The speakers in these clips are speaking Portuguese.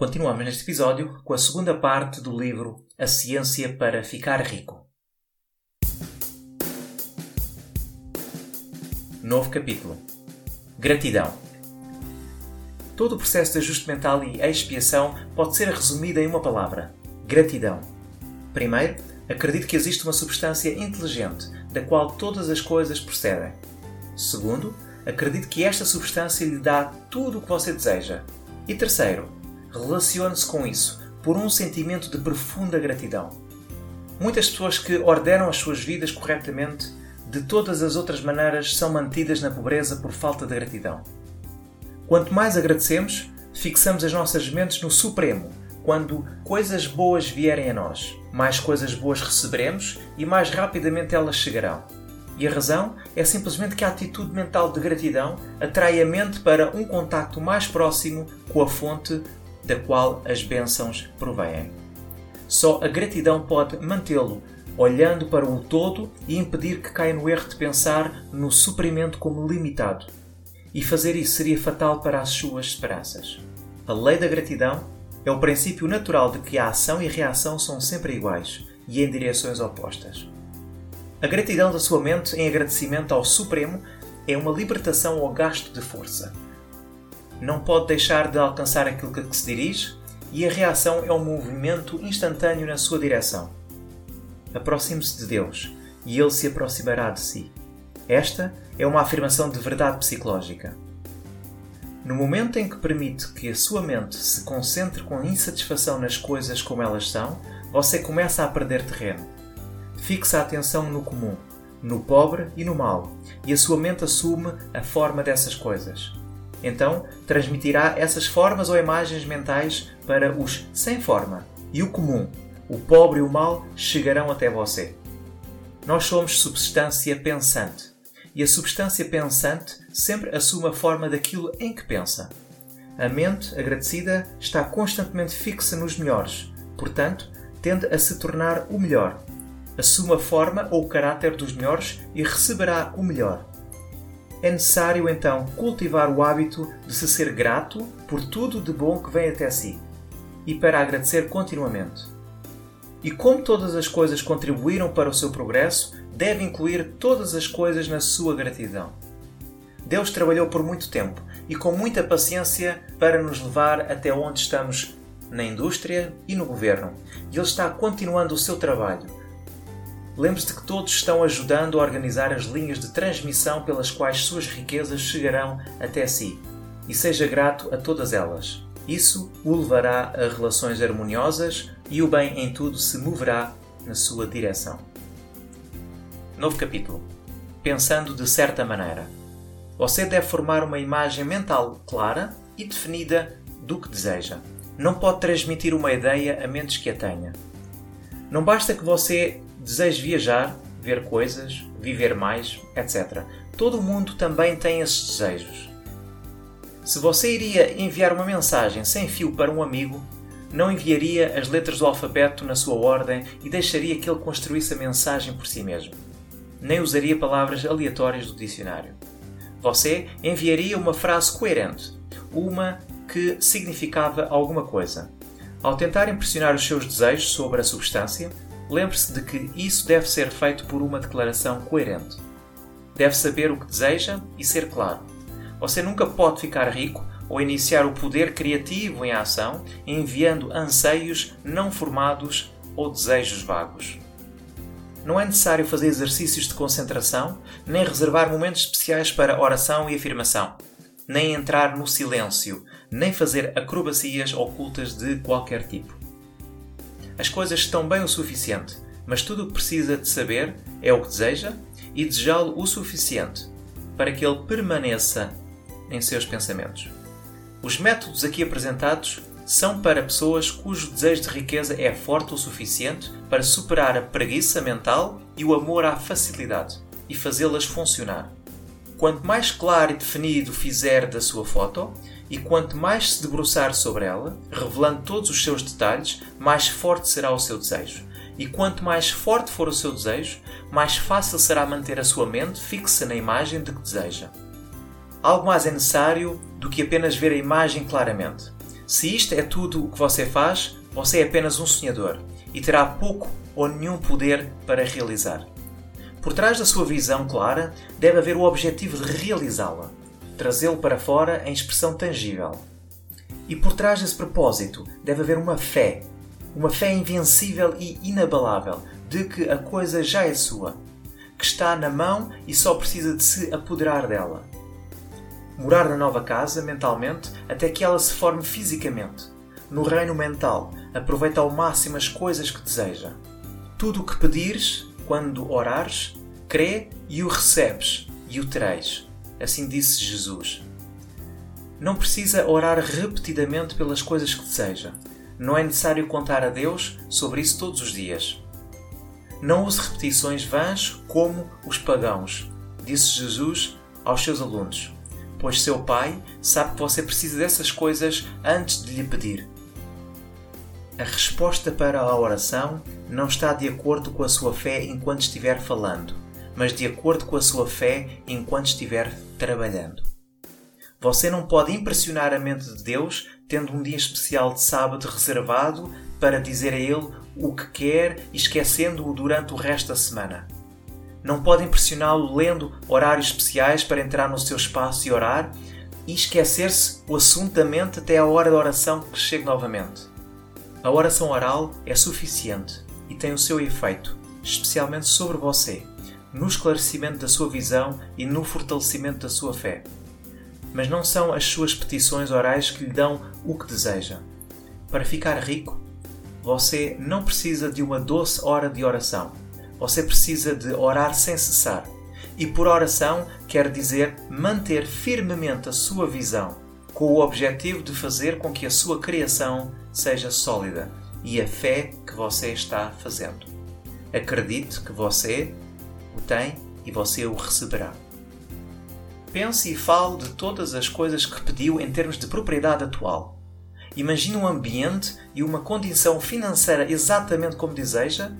Continuamos neste episódio com a segunda parte do livro A Ciência para Ficar Rico. Novo capítulo. Gratidão. Todo o processo de ajuste mental e expiação pode ser resumido em uma palavra: gratidão. Primeiro, acredito que existe uma substância inteligente da qual todas as coisas procedem. Segundo, acredito que esta substância lhe dá tudo o que você deseja. E terceiro, relacione-se com isso por um sentimento de profunda gratidão. Muitas pessoas que ordenam as suas vidas corretamente, de todas as outras maneiras, são mantidas na pobreza por falta de gratidão. Quanto mais agradecemos, fixamos as nossas mentes no Supremo. Quando coisas boas vierem a nós, mais coisas boas receberemos e mais rapidamente elas chegarão. E a razão é simplesmente que a atitude mental de gratidão atrai a mente para um contacto mais próximo com a fonte da qual as bênçãos provêm. Só a gratidão pode mantê-lo olhando para o todo e impedir que caia no erro de pensar no suprimento como limitado. E fazer isso seria fatal para as suas esperanças. A lei da gratidão é o princípio natural de que a ação e a reação são sempre iguais e em direções opostas. A gratidão da sua mente em agradecimento ao Supremo é uma libertação ao gasto de força não pode deixar de alcançar aquilo que se dirige e a reação é um movimento instantâneo na sua direção. Aproxime-se de Deus e Ele se aproximará de si. Esta é uma afirmação de verdade psicológica. No momento em que permite que a sua mente se concentre com insatisfação nas coisas como elas são, você começa a perder terreno. Fixa a atenção no comum, no pobre e no mal, e a sua mente assume a forma dessas coisas. Então, transmitirá essas formas ou imagens mentais para os sem forma e o comum, o pobre e o mal chegarão até você. Nós somos substância pensante e a substância pensante sempre assume a forma daquilo em que pensa. A mente agradecida está constantemente fixa nos melhores, portanto, tende a se tornar o melhor. Assume a forma ou o caráter dos melhores e receberá o melhor. É necessário então cultivar o hábito de se ser grato por tudo de bom que vem até si e para agradecer continuamente. E como todas as coisas contribuíram para o seu progresso, deve incluir todas as coisas na sua gratidão. Deus trabalhou por muito tempo e com muita paciência para nos levar até onde estamos na indústria e no governo, e Ele está continuando o seu trabalho Lembre-se que todos estão ajudando a organizar as linhas de transmissão pelas quais suas riquezas chegarão até si. E seja grato a todas elas. Isso o levará a relações harmoniosas e o bem em tudo se moverá na sua direção. Novo capítulo. Pensando de certa maneira. Você deve formar uma imagem mental clara e definida do que deseja. Não pode transmitir uma ideia a menos que a tenha. Não basta que você deseje viajar, ver coisas, viver mais, etc. Todo mundo também tem esses desejos. Se você iria enviar uma mensagem sem fio para um amigo, não enviaria as letras do alfabeto na sua ordem e deixaria que ele construísse a mensagem por si mesmo. Nem usaria palavras aleatórias do dicionário. Você enviaria uma frase coerente, uma que significava alguma coisa. Ao tentar impressionar os seus desejos sobre a substância, lembre-se de que isso deve ser feito por uma declaração coerente. Deve saber o que deseja e ser claro. Você nunca pode ficar rico ou iniciar o poder criativo em ação enviando anseios não formados ou desejos vagos. Não é necessário fazer exercícios de concentração, nem reservar momentos especiais para oração e afirmação, nem entrar no silêncio, nem fazer acrobacias ocultas de qualquer tipo. As coisas estão bem o suficiente, mas tudo o que precisa de saber é o que deseja e desejá-lo o suficiente para que ele permaneça em seus pensamentos. Os métodos aqui apresentados são para pessoas cujo desejo de riqueza é forte o suficiente para superar a preguiça mental e o amor à facilidade e fazê-las funcionar. Quanto mais claro e definido fizer da sua foto, e quanto mais se debruçar sobre ela, revelando todos os seus detalhes, mais forte será o seu desejo. E quanto mais forte for o seu desejo, mais fácil será manter a sua mente fixa na imagem de que deseja. Algo mais é necessário do que apenas ver a imagem claramente. Se isto é tudo o que você faz, você é apenas um sonhador e terá pouco ou nenhum poder para realizar. Por trás da sua visão clara, deve haver o objetivo de realizá-la trazê-lo para fora em expressão tangível. E por trás desse propósito deve haver uma fé, uma fé invencível e inabalável de que a coisa já é sua, que está na mão e só precisa de se apoderar dela. Morar na nova casa mentalmente até que ela se forme fisicamente. No reino mental, aproveita ao máximo as coisas que deseja. Tudo o que pedires, quando orares, crê e o recebes, e o tereis. Assim disse Jesus. Não precisa orar repetidamente pelas coisas que deseja. Não é necessário contar a Deus sobre isso todos os dias. Não use repetições vãs como os pagãos, disse Jesus aos seus alunos, pois seu Pai sabe que você precisa dessas coisas antes de lhe pedir. A resposta para a oração não está de acordo com a sua fé enquanto estiver falando mas de acordo com a sua fé enquanto estiver trabalhando. Você não pode impressionar a mente de Deus tendo um dia especial de sábado reservado para dizer a Ele o que quer esquecendo-o durante o resto da semana. Não pode impressioná-lo lendo horários especiais para entrar no seu espaço e orar e esquecer-se o assunto da mente até a hora da oração que chegue novamente. A oração oral é suficiente e tem o seu efeito, especialmente sobre você no esclarecimento da sua visão e no fortalecimento da sua fé. Mas não são as suas petições orais que lhe dão o que deseja. Para ficar rico, você não precisa de uma doce hora de oração. Você precisa de orar sem cessar. E por oração quer dizer manter firmemente a sua visão, com o objetivo de fazer com que a sua criação seja sólida e a fé que você está fazendo. Acredite que você o tem e você o receberá. Pense e fale de todas as coisas que pediu em termos de propriedade atual. Imagine um ambiente e uma condição financeira exatamente como deseja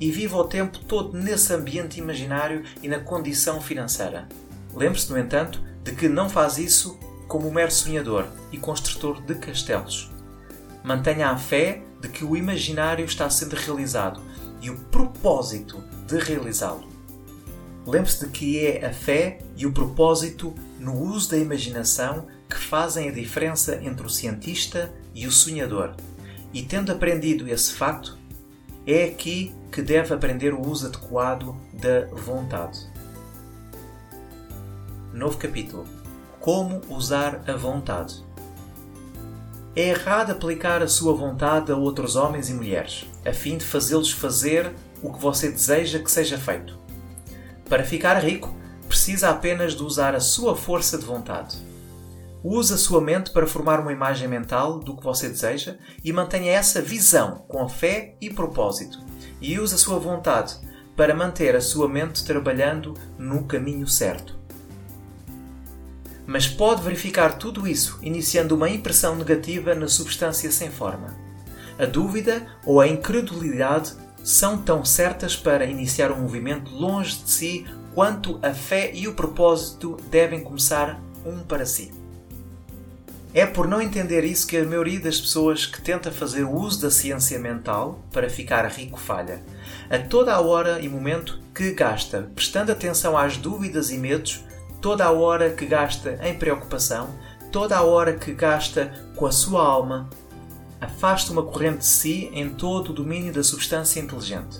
e viva o tempo todo nesse ambiente imaginário e na condição financeira. Lembre-se, no entanto, de que não faz isso como mero sonhador e construtor de castelos. Mantenha a fé de que o imaginário está sendo realizado e o propósito de realizá-lo. Lembre-se de que é a fé e o propósito no uso da imaginação que fazem a diferença entre o cientista e o sonhador. E tendo aprendido esse facto, é aqui que deve aprender o uso adequado da vontade. Novo capítulo: Como usar a vontade. É errado aplicar a sua vontade a outros homens e mulheres, a fim de fazê-los fazer o que você deseja que seja feito. Para ficar rico, precisa apenas de usar a sua força de vontade. Use a sua mente para formar uma imagem mental do que você deseja e mantenha essa visão com fé e propósito. E use a sua vontade para manter a sua mente trabalhando no caminho certo. Mas pode verificar tudo isso iniciando uma impressão negativa na substância sem forma. A dúvida ou a incredulidade são tão certas para iniciar um movimento longe de si quanto a fé e o propósito devem começar um para si. É por não entender isso que a maioria das pessoas que tenta fazer uso da ciência mental para ficar rico falha. A toda a hora e momento que gasta prestando atenção às dúvidas e medos, toda a hora que gasta em preocupação, toda a hora que gasta com a sua alma, afasta uma corrente de si em todo o domínio da substância inteligente.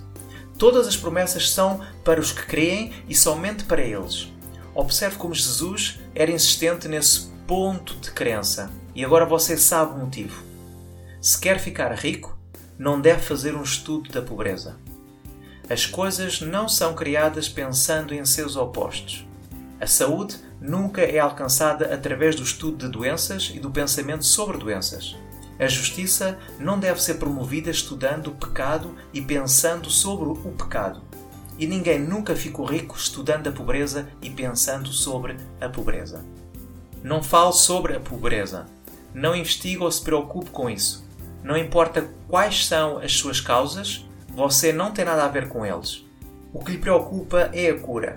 Todas as promessas são para os que creem e somente para eles. Observe como Jesus era insistente nesse ponto de crença e agora você sabe o motivo. Se quer ficar rico, não deve fazer um estudo da pobreza. As coisas não são criadas pensando em seus opostos. A saúde nunca é alcançada através do estudo de doenças e do pensamento sobre doenças. A justiça não deve ser promovida estudando o pecado e pensando sobre o pecado. E ninguém nunca ficou rico estudando a pobreza e pensando sobre a pobreza. Não fale sobre a pobreza. Não investigue ou se preocupe com isso. Não importa quais são as suas causas, você não tem nada a ver com eles. O que lhe preocupa é a cura.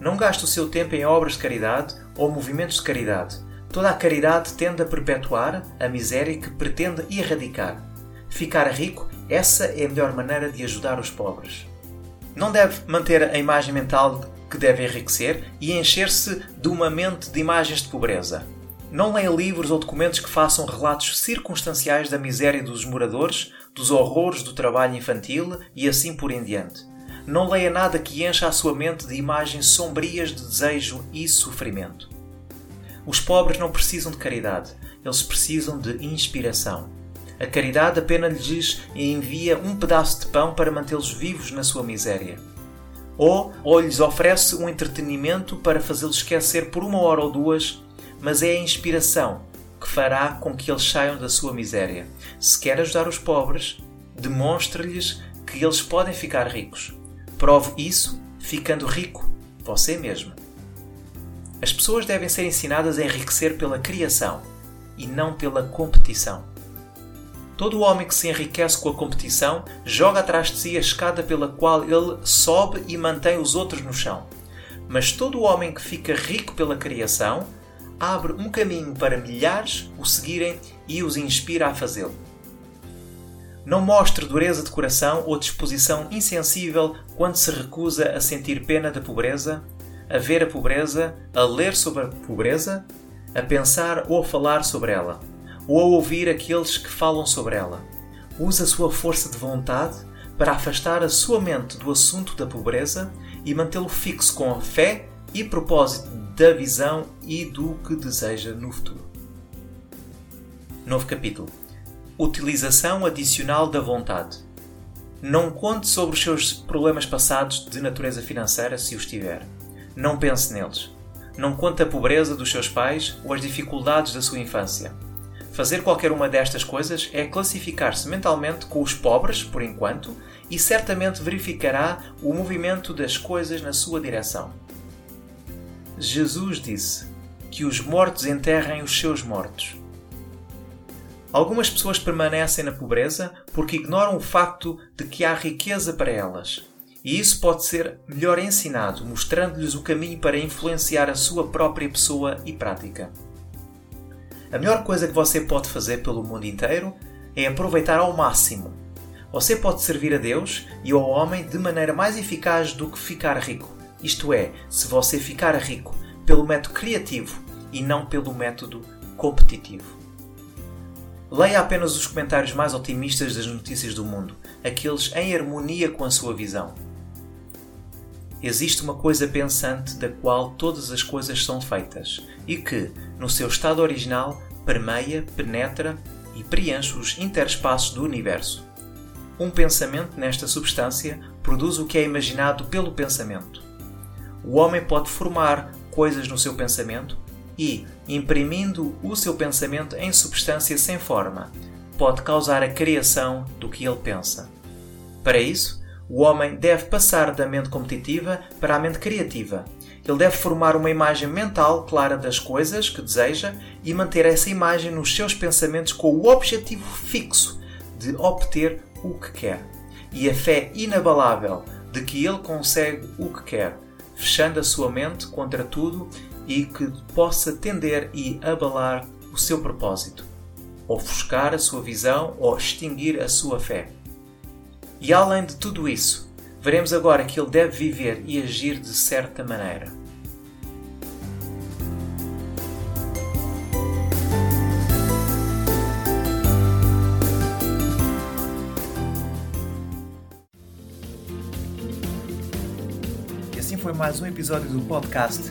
Não gaste o seu tempo em obras de caridade ou movimentos de caridade. Toda a caridade tende a perpetuar a miséria que pretende erradicar. Ficar rico, essa é a melhor maneira de ajudar os pobres. Não deve manter a imagem mental que deve enriquecer e encher-se de uma mente de imagens de pobreza. Não leia livros ou documentos que façam relatos circunstanciais da miséria dos moradores, dos horrores do trabalho infantil e assim por em diante. Não leia nada que encha a sua mente de imagens sombrias de desejo e sofrimento. Os pobres não precisam de caridade, eles precisam de inspiração. A caridade apenas lhes envia um pedaço de pão para mantê-los vivos na sua miséria. Ou, ou lhes oferece um entretenimento para fazê-los esquecer por uma hora ou duas, mas é a inspiração que fará com que eles saiam da sua miséria. Se quer ajudar os pobres, demonstre-lhes que eles podem ficar ricos. Prove isso ficando rico você mesmo. As pessoas devem ser ensinadas a enriquecer pela criação e não pela competição. Todo homem que se enriquece com a competição joga atrás de si a escada pela qual ele sobe e mantém os outros no chão. Mas todo homem que fica rico pela criação abre um caminho para milhares o seguirem e os inspira a fazê-lo. Não mostre dureza de coração ou disposição insensível quando se recusa a sentir pena da pobreza, a ver a pobreza, a ler sobre a pobreza, a pensar ou a falar sobre ela, ou a ouvir aqueles que falam sobre ela. Use a sua força de vontade para afastar a sua mente do assunto da pobreza e mantê-lo fixo com a fé e propósito da visão e do que deseja no futuro. Novo capítulo. Utilização adicional da vontade. Não conte sobre os seus problemas passados de natureza financeira se os tiver. Não pense neles. Não conte a pobreza dos seus pais ou as dificuldades da sua infância. Fazer qualquer uma destas coisas é classificar-se mentalmente com os pobres, por enquanto, e certamente verificará o movimento das coisas na sua direção. Jesus disse que os mortos enterrem os seus mortos. Algumas pessoas permanecem na pobreza porque ignoram o facto de que há riqueza para elas. E isso pode ser melhor ensinado, mostrando-lhes o caminho para influenciar a sua própria pessoa e prática. A melhor coisa que você pode fazer pelo mundo inteiro é aproveitar ao máximo. Você pode servir a Deus e ao homem de maneira mais eficaz do que ficar rico. Isto é, se você ficar rico pelo método criativo e não pelo método competitivo. Leia apenas os comentários mais otimistas das notícias do mundo, aqueles em harmonia com a sua visão. Existe uma coisa pensante da qual todas as coisas são feitas e que, no seu estado original, permeia, penetra e preenche os interespaços do universo. Um pensamento nesta substância produz o que é imaginado pelo pensamento. O homem pode formar coisas no seu pensamento e, imprimindo o seu pensamento em substância sem forma, pode causar a criação do que ele pensa. Para isso, o homem deve passar da mente competitiva para a mente criativa. Ele deve formar uma imagem mental clara das coisas que deseja e manter essa imagem nos seus pensamentos com o objetivo fixo de obter o que quer. E a fé inabalável de que ele consegue o que quer fechando a sua mente contra tudo e que possa tender e abalar o seu propósito, ofuscar a sua visão ou extinguir a sua fé. E além de tudo isso, veremos agora que ele deve viver e agir de certa maneira. foi mais um episódio do podcast